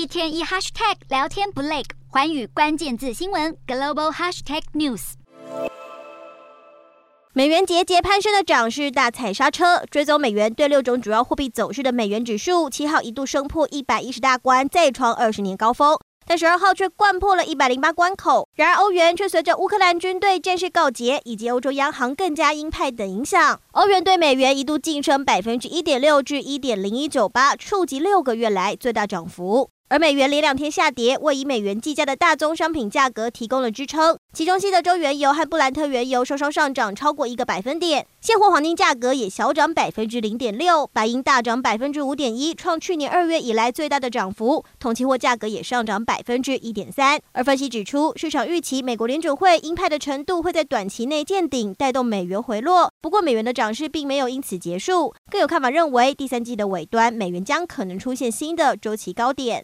一天一 hashtag 聊天不累，寰宇关键字新闻 global hashtag news。美元节节攀升的涨势大踩刹车，追踪美元对六种主要货币走势的美元指数，七号一度升破一百一十大关，再创二十年高峰。但十二号却掼破了一百零八关口。然而欧元却随着乌克兰军队战事告捷，以及欧洲央行更加鹰派等影响，欧元对美元一度晋升百分之一点六至一点零一九八，触及六个月来最大涨幅。而美元连两天下跌，为以美元计价的大宗商品价格提供了支撑。其中，西德州原油和布兰特原油双双上涨超过一个百分点，现货黄金价格也小涨百分之零点六，白银大涨百分之五点一，创去年二月以来最大的涨幅。铜期货价格也上涨百分之一点三。而分析指出，市场预期美国联准会鹰派的程度会在短期内见顶，带动美元回落。不过，美元的涨势并没有因此结束，更有看法认为，第三季的尾端，美元将可能出现新的周期高点。